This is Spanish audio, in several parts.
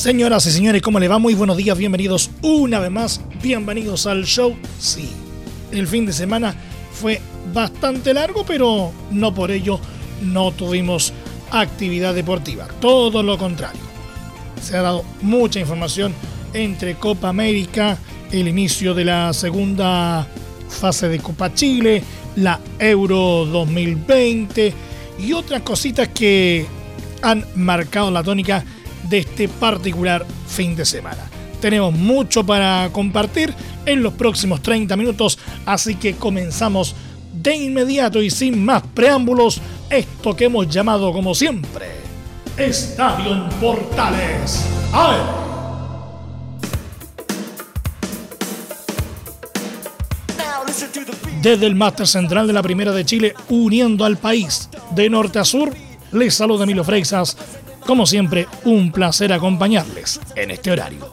Señoras y señores, ¿cómo le va? Muy buenos días, bienvenidos una vez más, bienvenidos al show. Sí, el fin de semana fue bastante largo, pero no por ello no tuvimos actividad deportiva, todo lo contrario. Se ha dado mucha información entre Copa América, el inicio de la segunda fase de Copa Chile, la Euro 2020 y otras cositas que han marcado la tónica este particular fin de semana. Tenemos mucho para compartir en los próximos 30 minutos, así que comenzamos de inmediato y sin más preámbulos esto que hemos llamado como siempre Estadio en Portales. ¡A Desde el máster central de la Primera de Chile, uniendo al país de norte a sur, les saluda Emilio Freixas como siempre, un placer acompañarles en este horario.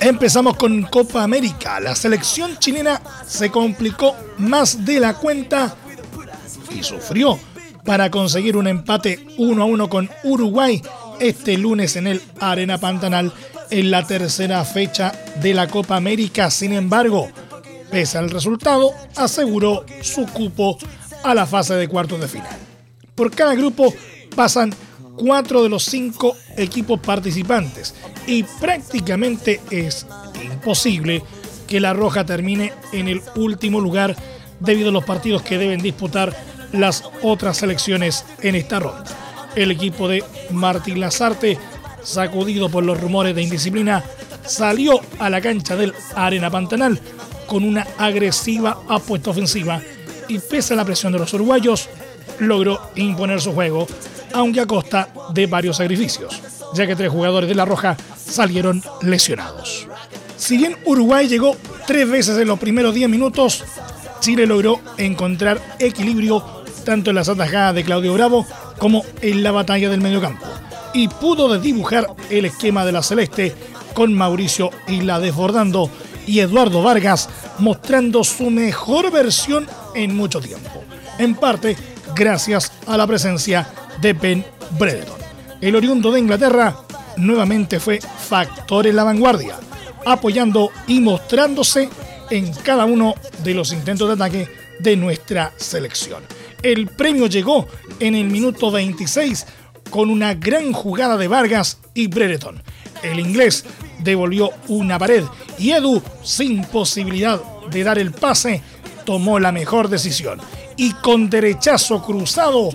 Empezamos con Copa América. La selección chilena se complicó más de la cuenta y sufrió para conseguir un empate 1 a 1 con Uruguay este lunes en el Arena Pantanal en la tercera fecha de la Copa América. Sin embargo, pese al resultado, aseguró su cupo a la fase de cuartos de final. Por cada grupo pasan cuatro de los cinco equipos participantes y prácticamente es imposible que la Roja termine en el último lugar debido a los partidos que deben disputar las otras selecciones en esta ronda. El equipo de Martín Lazarte, sacudido por los rumores de indisciplina, salió a la cancha del Arena Pantanal con una agresiva apuesta ofensiva y pese a la presión de los uruguayos, logró imponer su juego aunque a costa de varios sacrificios, ya que tres jugadores de La Roja salieron lesionados. Si bien Uruguay llegó tres veces en los primeros 10 minutos, Chile logró encontrar equilibrio tanto en las atajadas de Claudio Bravo como en la batalla del mediocampo y pudo desdibujar el esquema de la Celeste con Mauricio Isla desbordando y Eduardo Vargas mostrando su mejor versión en mucho tiempo, en parte gracias a la presencia de Ben Brereton. El oriundo de Inglaterra nuevamente fue factor en la vanguardia, apoyando y mostrándose en cada uno de los intentos de ataque de nuestra selección. El premio llegó en el minuto 26 con una gran jugada de Vargas y Brereton. El inglés devolvió una pared y Edu, sin posibilidad de dar el pase, tomó la mejor decisión y con derechazo cruzado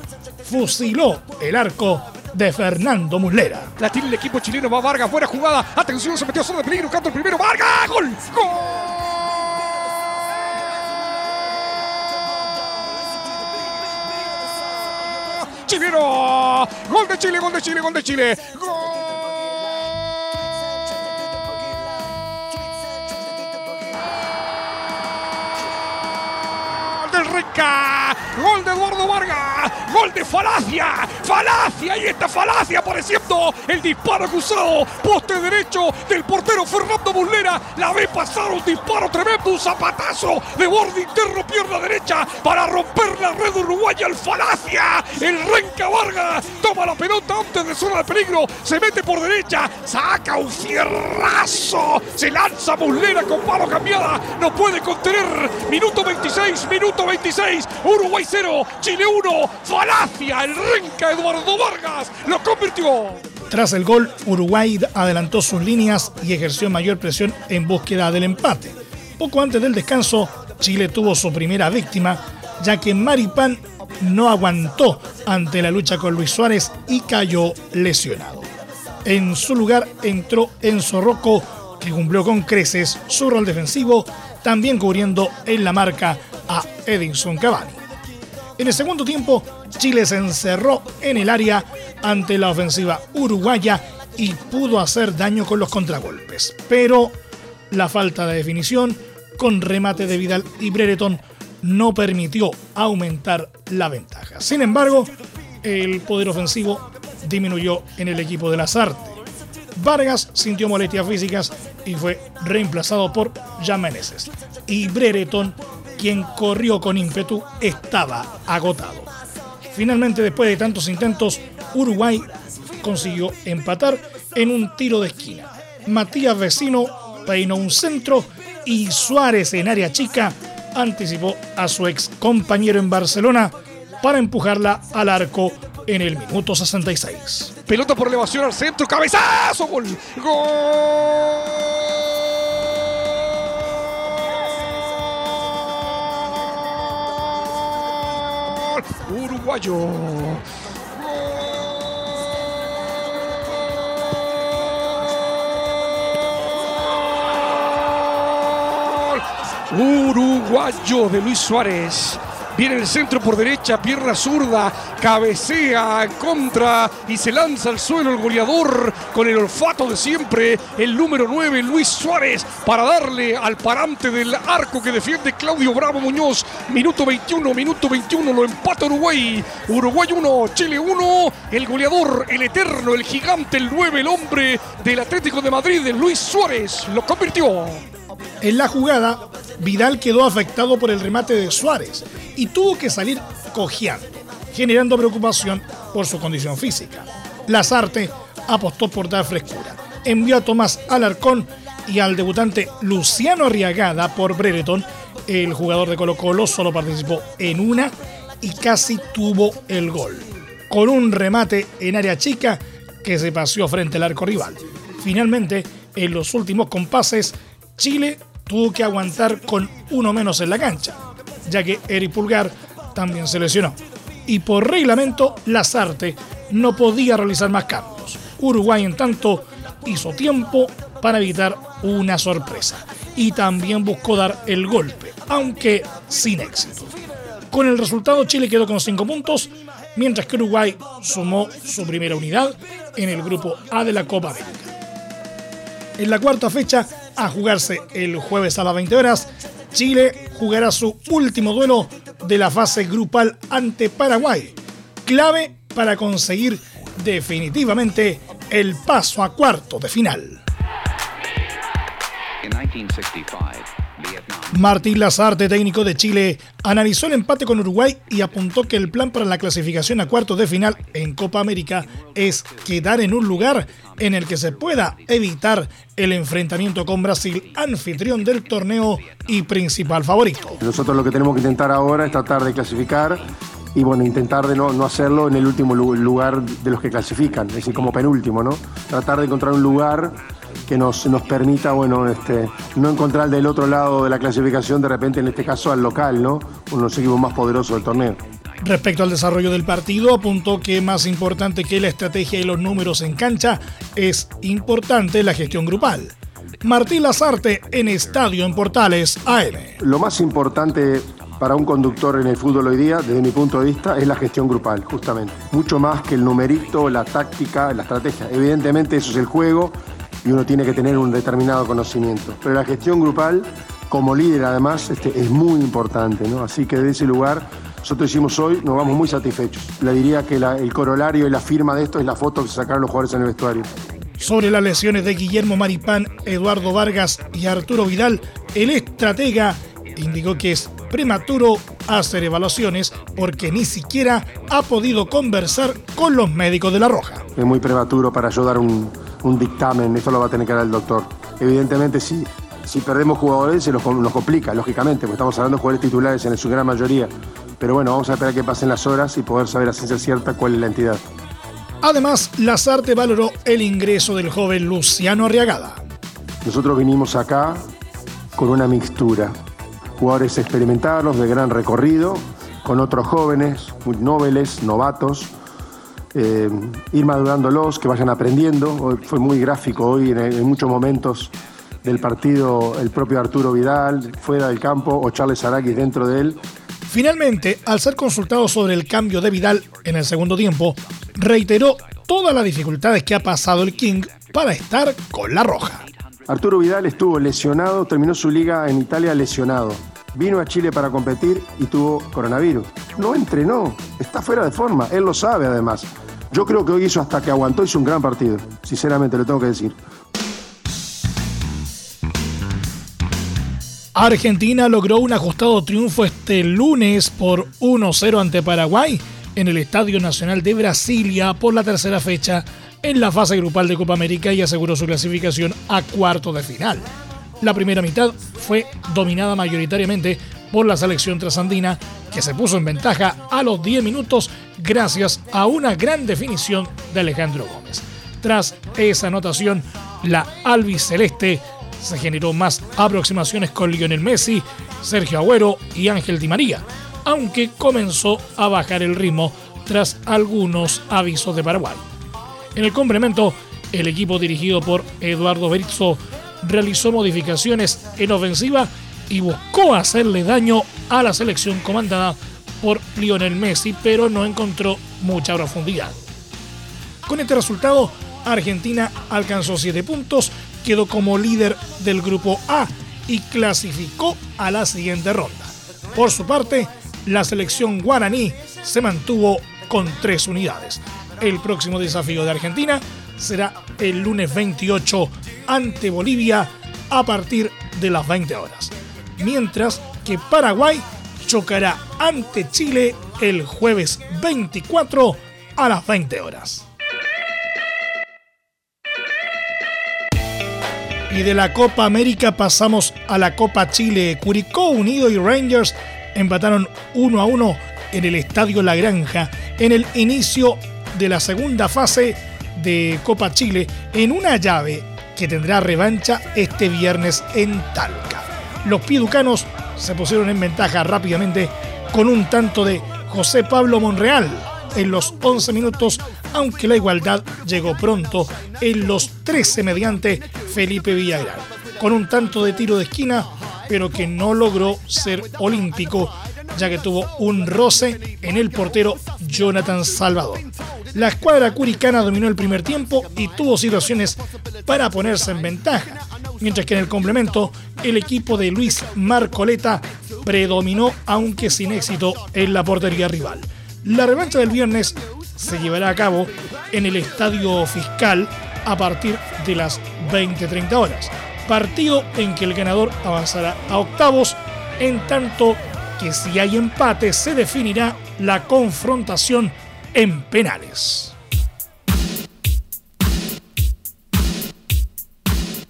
fusiló el arco de Fernando Muslera. La tiene el equipo chileno, va Vargas, buena jugada. Atención, se metió zona de peligro, canto el primero, Vargas, gol, gol. Chileno, gol de Chile, gol de Chile, gol de Chile, gol. del Renca. Gol de Eduardo Vargas. Gol de Falacia. Falacia. Y esta Falacia El disparo cruzado. Poste derecho del portero Fernando Muslera. La ve pasar un disparo tremendo. Un zapatazo de borde interno, pierna derecha. Para romper la red uruguaya. El Falacia. El Renca Vargas. Toma la pelota antes de zona de peligro. Se mete por derecha. Saca un fierrazo. Se lanza Muslera con palo cambiada. No puede contener. Minuto 26. Minuto 26. Uruguay 0. Chile 1. Falacia. El Renca Eduardo Vargas. Lo convirtió. Tras el gol, Uruguay adelantó sus líneas y ejerció mayor presión en búsqueda del empate. Poco antes del descanso, Chile tuvo su primera víctima, ya que Maripán no aguantó ante la lucha con Luis Suárez y cayó lesionado. En su lugar entró Enzo Rocco, que cumplió con creces su rol defensivo, también cubriendo en la marca a Edinson Cavani. En el segundo tiempo, Chile se encerró en el área ante la ofensiva uruguaya y pudo hacer daño con los contragolpes. Pero la falta de definición con remate de Vidal y Brereton no permitió aumentar la ventaja. Sin embargo, el poder ofensivo disminuyó en el equipo de las artes. Vargas sintió molestias físicas y fue reemplazado por Jan Meneses. Y Brereton, quien corrió con ímpetu, estaba agotado. Finalmente, después de tantos intentos, Uruguay consiguió empatar en un tiro de esquina. Matías Vecino peinó un centro y Suárez en área chica anticipó a su ex compañero en Barcelona para empujarla al arco en el minuto 66. Pelota por elevación al centro, cabezazo, gol. Gol. Uruguayo. Uruguayo de Luis Suárez. Viene el centro por derecha, pierna zurda, cabecea contra y se lanza al suelo el goleador con el olfato de siempre, el número 9, Luis Suárez, para darle al parante del arco que defiende Claudio Bravo Muñoz. Minuto 21, minuto 21, lo empata Uruguay. Uruguay 1, Chile 1. El goleador, el eterno, el gigante, el 9, el hombre del Atlético de Madrid, Luis Suárez, lo convirtió. En la jugada, Vidal quedó afectado por el remate de Suárez y tuvo que salir cojeando, generando preocupación por su condición física. Lazarte apostó por dar frescura. Envió a Tomás Alarcón y al debutante Luciano Arriagada por Brereton. El jugador de Colo Colo solo participó en una y casi tuvo el gol. Con un remate en área chica que se paseó frente al arco rival. Finalmente, en los últimos compases, Chile tuvo que aguantar con uno menos en la cancha, ya que Eric Pulgar también se lesionó. Y por reglamento, Lazarte no podía realizar más cambios. Uruguay, en tanto, hizo tiempo para evitar una sorpresa y también buscó dar el golpe, aunque sin éxito. Con el resultado, Chile quedó con 5 puntos, mientras que Uruguay sumó su primera unidad en el grupo A de la Copa América. En la cuarta fecha, a jugarse el jueves a las 20 horas, Chile jugará su último duelo de la fase grupal ante Paraguay, clave para conseguir definitivamente el paso a cuarto de final. Martín Lazarte, técnico de Chile, analizó el empate con Uruguay y apuntó que el plan para la clasificación a cuartos de final en Copa América es quedar en un lugar en el que se pueda evitar el enfrentamiento con Brasil, anfitrión del torneo y principal favorito. Nosotros lo que tenemos que intentar ahora es tratar de clasificar y bueno, intentar de no, no, hacerlo en el último lugar de los que clasifican, es decir, como penúltimo, ¿no? Tratar de encontrar un lugar que nos, nos permita, bueno, este, no encontrar del otro lado de la clasificación, de repente en este caso al local, ¿no? Uno de los equipos más poderosos del torneo. Respecto al desarrollo del partido, apuntó que más importante que la estrategia y los números en cancha es importante la gestión grupal. Martín Lazarte en Estadio en Portales AM. Lo más importante para un conductor en el fútbol hoy día, desde mi punto de vista, es la gestión grupal, justamente. Mucho más que el numerito, la táctica, la estrategia. Evidentemente eso es el juego, y uno tiene que tener un determinado conocimiento. Pero la gestión grupal, como líder además, este, es muy importante, ¿no? Así que de ese lugar, nosotros hicimos hoy, nos vamos muy satisfechos. Le diría que el corolario y la firma de esto es la foto que sacaron los jugadores en el vestuario. Sobre las lesiones de Guillermo Maripán, Eduardo Vargas y Arturo Vidal, el estratega indicó que es prematuro hacer evaluaciones porque ni siquiera ha podido conversar con los médicos de La Roja. Es muy prematuro para yo dar un, un dictamen, esto lo va a tener que dar el doctor. Evidentemente, si, si perdemos jugadores, se nos, complica, lógicamente, porque estamos hablando de jugadores titulares en su gran mayoría. Pero bueno, vamos a esperar que pasen las horas y poder saber a ciencia cierta cuál es la entidad. Además, Lazarte valoró el ingreso del joven Luciano Arriagada. Nosotros vinimos acá con una mixtura. Jugadores experimentados, de gran recorrido, con otros jóvenes, muy nobles, novatos, eh, ir madurándolos, que vayan aprendiendo. fue muy gráfico hoy en, muchos momentos del partido el propio Arturo Vidal fuera del campo o Charles Arakis dentro de él. Finalmente, al ser consultado sobre el cambio de Vidal en el segundo tiempo, reiteró todas las dificultades que ha pasado el King para estar con la roja. Arturo Vidal estuvo lesionado, terminó su liga en Italia lesionado. Vino a Chile para competir y tuvo coronavirus. No entrenó, está fuera de forma, él lo sabe además. Yo creo que hoy hizo hasta que aguantó, hizo un gran partido, sinceramente lo tengo que decir. Argentina logró un ajustado triunfo este lunes por 1-0 ante Paraguay en el Estadio Nacional de Brasilia por la tercera fecha en la fase grupal de Copa América y aseguró su clasificación a cuarto de final. La primera mitad fue dominada mayoritariamente por la selección trasandina, que se puso en ventaja a los 10 minutos gracias a una gran definición de Alejandro Gómez. Tras esa anotación, la albiceleste se generó más aproximaciones con Lionel Messi, Sergio Agüero y Ángel Di María, aunque comenzó a bajar el ritmo tras algunos avisos de Paraguay. En el complemento, el equipo dirigido por Eduardo Berizzo realizó modificaciones en ofensiva y buscó hacerle daño a la selección comandada por Lionel Messi, pero no encontró mucha profundidad. Con este resultado, Argentina alcanzó 7 puntos quedó como líder del grupo A y clasificó a la siguiente ronda. Por su parte, la selección guaraní se mantuvo con tres unidades. El próximo desafío de Argentina será el lunes 28 ante Bolivia a partir de las 20 horas. Mientras que Paraguay chocará ante Chile el jueves 24 a las 20 horas. Y de la Copa América pasamos a la Copa Chile. Curicó Unido y Rangers empataron 1 a 1 en el Estadio La Granja en el inicio de la segunda fase de Copa Chile en una llave que tendrá revancha este viernes en Talca. Los piducanos se pusieron en ventaja rápidamente con un tanto de José Pablo Monreal en los 11 minutos, aunque la igualdad llegó pronto en los 13 mediante Felipe Villarreal, con un tanto de tiro de esquina, pero que no logró ser olímpico, ya que tuvo un roce en el portero Jonathan Salvador. La escuadra curicana dominó el primer tiempo y tuvo situaciones para ponerse en ventaja, mientras que en el complemento el equipo de Luis Marcoleta predominó, aunque sin éxito, en la portería rival. La revancha del viernes se llevará a cabo en el Estadio Fiscal a partir de las 20-30 horas. Partido en que el ganador avanzará a octavos, en tanto que si hay empate se definirá la confrontación en penales.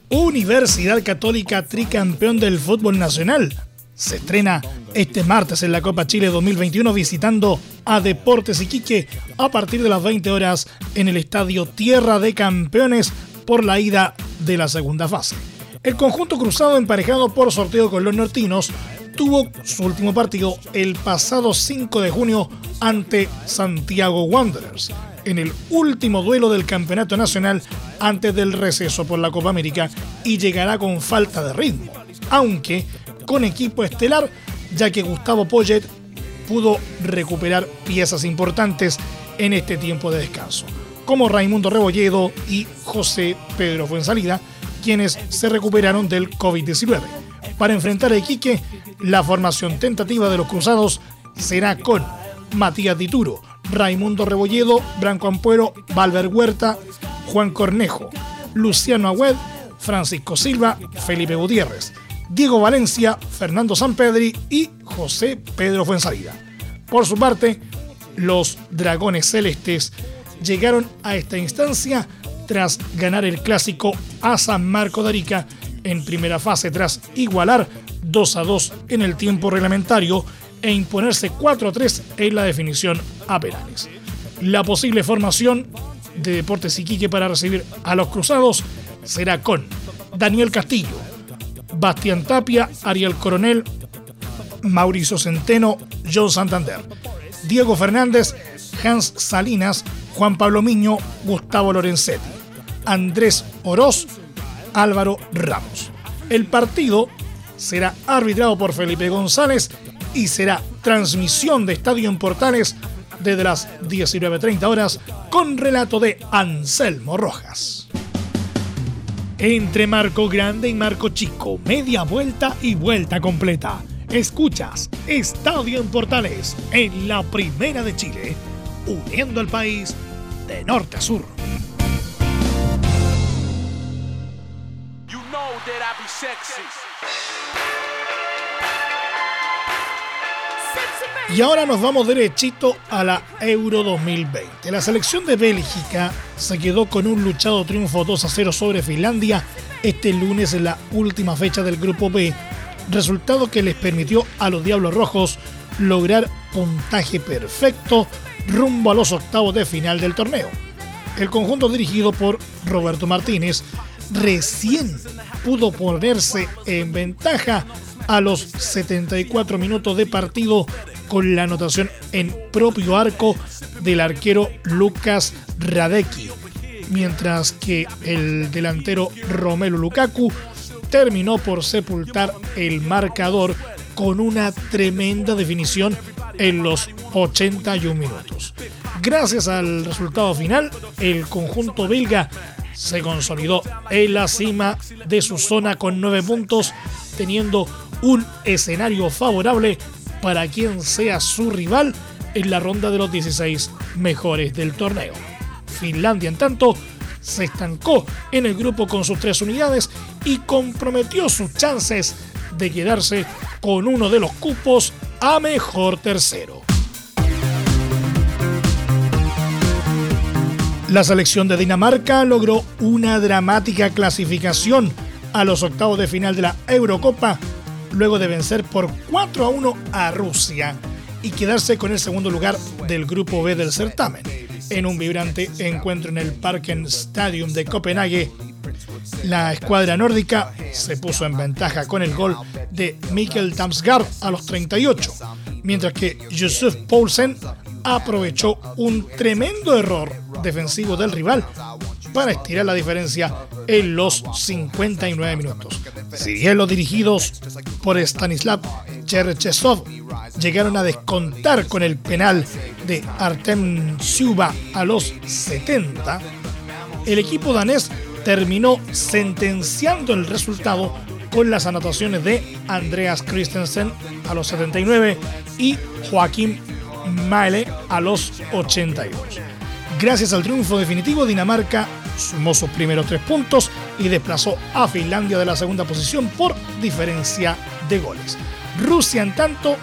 Universidad Católica tricampeón del fútbol nacional se estrena este martes en la Copa Chile 2021 visitando a Deportes Iquique a partir de las 20 horas en el estadio Tierra de Campeones por la ida de la segunda fase. El conjunto cruzado emparejado por sorteo con los nortinos tuvo su último partido el pasado 5 de junio ante Santiago Wanderers, en el último duelo del campeonato nacional antes del receso por la Copa América y llegará con falta de ritmo, aunque con equipo estelar, ya que Gustavo Poyet pudo recuperar piezas importantes en este tiempo de descanso, como Raimundo Rebolledo y José Pedro Fuensalida, quienes se recuperaron del COVID-19. Para enfrentar a Iquique, la formación tentativa de los cruzados será con Matías Dituro, Raimundo Rebolledo, Branco Ampuero, Valver Huerta, Juan Cornejo, Luciano Agüed, Francisco Silva, Felipe Gutiérrez. Diego Valencia, Fernando Sampedri y José Pedro Fuensalida. Por su parte, los Dragones Celestes llegaron a esta instancia tras ganar el clásico a San Marco de Arica en primera fase tras igualar 2 a 2 en el tiempo reglamentario e imponerse 4 a 3 en la definición a penales. La posible formación de Deportes Iquique para recibir a los cruzados será con Daniel Castillo, Bastián Tapia, Ariel Coronel, Mauricio Centeno, John Santander, Diego Fernández, Hans Salinas, Juan Pablo Miño, Gustavo Lorenzetti, Andrés Oroz, Álvaro Ramos. El partido será arbitrado por Felipe González y será transmisión de Estadio en Portales desde las 19.30 horas con relato de Anselmo Rojas. Entre Marco Grande y Marco Chico, media vuelta y vuelta completa. Escuchas Estadio en Portales en la Primera de Chile, uniendo al país de norte a sur. Y ahora nos vamos derechito a la Euro 2020. La selección de Bélgica se quedó con un luchado triunfo 2 a 0 sobre Finlandia este lunes en la última fecha del Grupo B, resultado que les permitió a los Diablos Rojos lograr puntaje perfecto rumbo a los octavos de final del torneo. El conjunto dirigido por Roberto Martínez recién pudo ponerse en ventaja a los 74 minutos de partido con la anotación en propio arco del arquero Lucas Radecki, mientras que el delantero Romelu Lukaku terminó por sepultar el marcador con una tremenda definición en los 81 minutos. Gracias al resultado final, el conjunto belga se consolidó en la cima de su zona con 9 puntos, teniendo un escenario favorable para quien sea su rival en la ronda de los 16 mejores del torneo. Finlandia, en tanto, se estancó en el grupo con sus tres unidades y comprometió sus chances de quedarse con uno de los cupos a mejor tercero. La selección de Dinamarca logró una dramática clasificación a los octavos de final de la Eurocopa luego de vencer por 4 a 1 a Rusia y quedarse con el segundo lugar del grupo B del certamen. En un vibrante encuentro en el Parken Stadium de Copenhague, la escuadra nórdica se puso en ventaja con el gol de Mikkel Damsgaard a los 38, mientras que Josef Poulsen aprovechó un tremendo error defensivo del rival para estirar la diferencia en los 59 minutos. Si bien los dirigidos por Stanislav Cherchesov llegaron a descontar con el penal de Artem Suba a los 70, el equipo danés terminó sentenciando el resultado con las anotaciones de Andreas Christensen a los 79 y Joaquín Maele a los 82. Gracias al triunfo definitivo, Dinamarca sumó sus primeros tres puntos y desplazó a Finlandia de la segunda posición por diferencia de goles. Rusia, en tanto,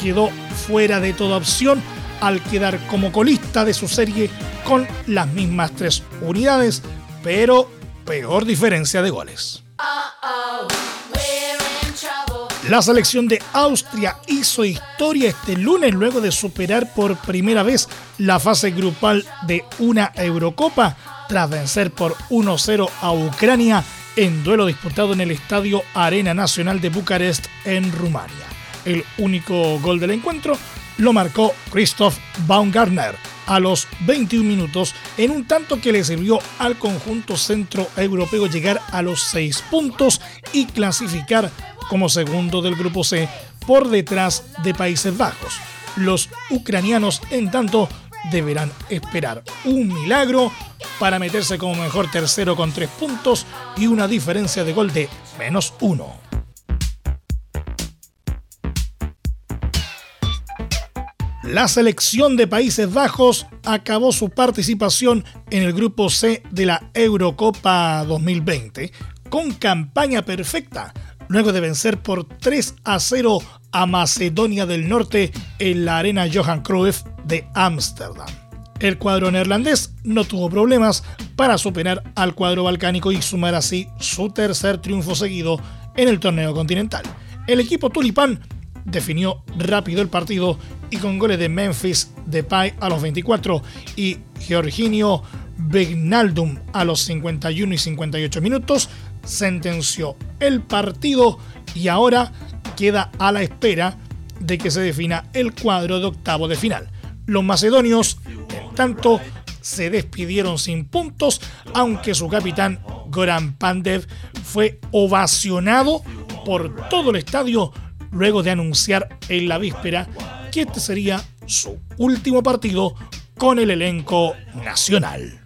quedó fuera de toda opción al quedar como colista de su serie con las mismas tres unidades, pero peor diferencia de goles. La selección de Austria hizo historia este lunes luego de superar por primera vez la fase grupal de una Eurocopa tras vencer por 1-0 a Ucrania en duelo disputado en el Estadio Arena Nacional de Bucarest en Rumania. El único gol del encuentro lo marcó Christoph Baumgartner a los 21 minutos en un tanto que le sirvió al conjunto centro europeo llegar a los 6 puntos y clasificar como segundo del grupo C por detrás de Países Bajos. Los ucranianos, en tanto, deberán esperar un milagro para meterse como mejor tercero con tres puntos y una diferencia de gol de menos uno. La selección de Países Bajos acabó su participación en el grupo C de la Eurocopa 2020 con campaña perfecta, luego de vencer por 3 a 0 a Macedonia del Norte en la arena Johan Cruyff de Ámsterdam. El cuadro neerlandés no tuvo problemas para superar al cuadro balcánico y sumar así su tercer triunfo seguido en el torneo continental. El equipo tulipán definió rápido el partido y con goles de Memphis Depay a los 24 y Georginio Begnaldum a los 51 y 58 minutos sentenció el partido y ahora queda a la espera de que se defina el cuadro de octavo de final. Los macedonios, en tanto, se despidieron sin puntos, aunque su capitán Goran Pandev fue ovacionado por todo el estadio luego de anunciar en la víspera que este sería su último partido con el elenco nacional.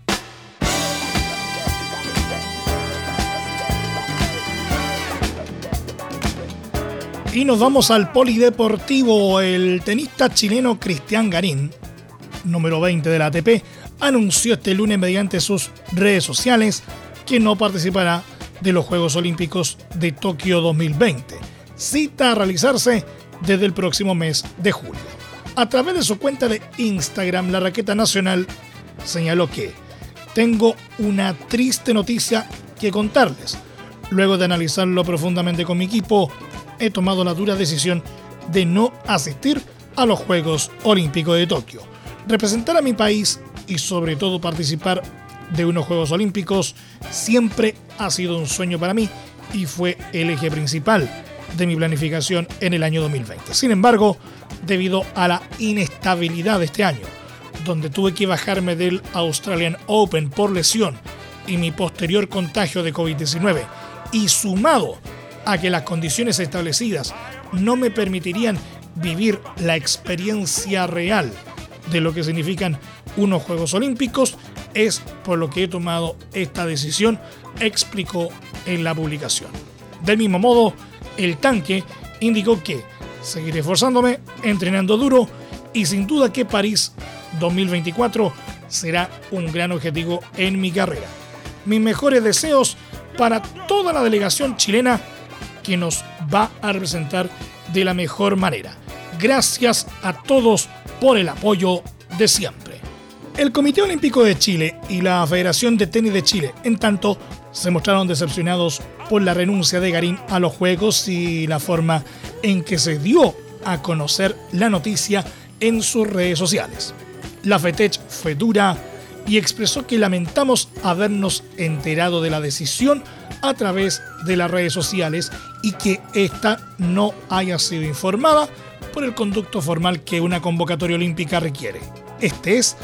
Y nos vamos al polideportivo. El tenista chileno Cristian Garín, número 20 de la ATP, anunció este lunes mediante sus redes sociales que no participará de los Juegos Olímpicos de Tokio 2020. Cita a realizarse desde el próximo mes de julio. A través de su cuenta de Instagram, la raqueta nacional señaló que tengo una triste noticia que contarles. Luego de analizarlo profundamente con mi equipo, he tomado la dura decisión de no asistir a los Juegos Olímpicos de Tokio. Representar a mi país y sobre todo participar de unos Juegos Olímpicos siempre ha sido un sueño para mí y fue el eje principal de mi planificación en el año 2020. Sin embargo, debido a la inestabilidad de este año, donde tuve que bajarme del Australian Open por lesión y mi posterior contagio de COVID-19, y sumado a que las condiciones establecidas no me permitirían vivir la experiencia real de lo que significan unos Juegos Olímpicos, es por lo que he tomado esta decisión, explicó en la publicación. Del mismo modo, el tanque indicó que seguiré esforzándome, entrenando duro y sin duda que París 2024 será un gran objetivo en mi carrera. Mis mejores deseos para toda la delegación chilena que nos va a representar de la mejor manera. Gracias a todos por el apoyo de siempre. El Comité Olímpico de Chile y la Federación de Tenis de Chile, en tanto, se mostraron decepcionados por la renuncia de Garín a los Juegos y la forma en que se dio a conocer la noticia en sus redes sociales. La FETECH fue dura y expresó que lamentamos habernos enterado de la decisión a través de las redes sociales y que ésta no haya sido informada por el conducto formal que una convocatoria olímpica requiere. Este es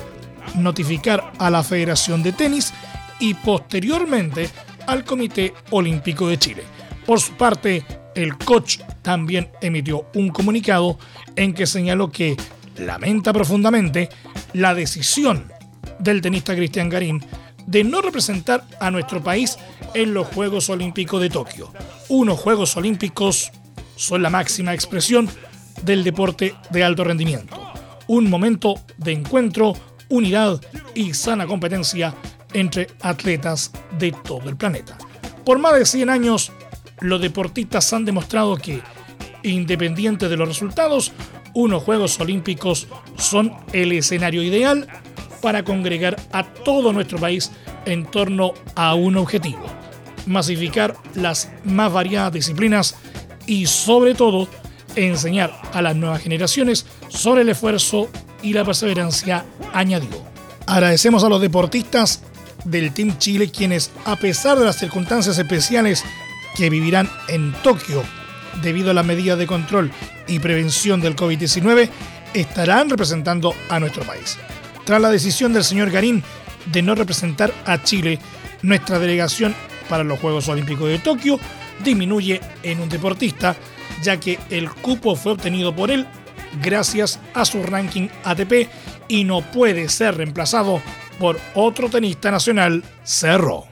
notificar a la Federación de Tenis y posteriormente al Comité Olímpico de Chile. Por su parte, el coach también emitió un comunicado en que señaló que lamenta profundamente la decisión del tenista Cristian Garín de no representar a nuestro país en los Juegos Olímpicos de Tokio. Unos Juegos Olímpicos son la máxima expresión del deporte de alto rendimiento. Un momento de encuentro, unidad y sana competencia entre atletas de todo el planeta. Por más de 100 años, los deportistas han demostrado que, independiente de los resultados, unos Juegos Olímpicos son el escenario ideal para congregar a todo nuestro país en torno a un objetivo, masificar las más variadas disciplinas y sobre todo enseñar a las nuevas generaciones sobre el esfuerzo y la perseverancia, añadió. Agradecemos a los deportistas del Team Chile quienes, a pesar de las circunstancias especiales que vivirán en Tokio debido a las medidas de control y prevención del COVID-19, estarán representando a nuestro país. Tras la decisión del señor Garín de no representar a Chile, nuestra delegación para los Juegos Olímpicos de Tokio disminuye en un deportista, ya que el cupo fue obtenido por él gracias a su ranking ATP y no puede ser reemplazado por otro tenista nacional, Cerro.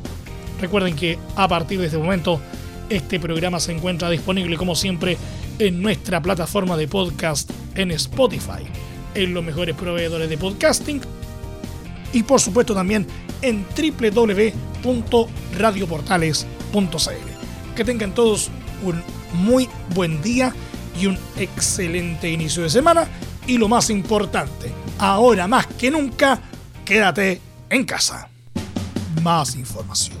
Recuerden que a partir de este momento este programa se encuentra disponible como siempre en nuestra plataforma de podcast en Spotify, en los mejores proveedores de podcasting y por supuesto también en www.radioportales.cl. Que tengan todos un muy buen día y un excelente inicio de semana y lo más importante, ahora más que nunca, quédate en casa. Más información,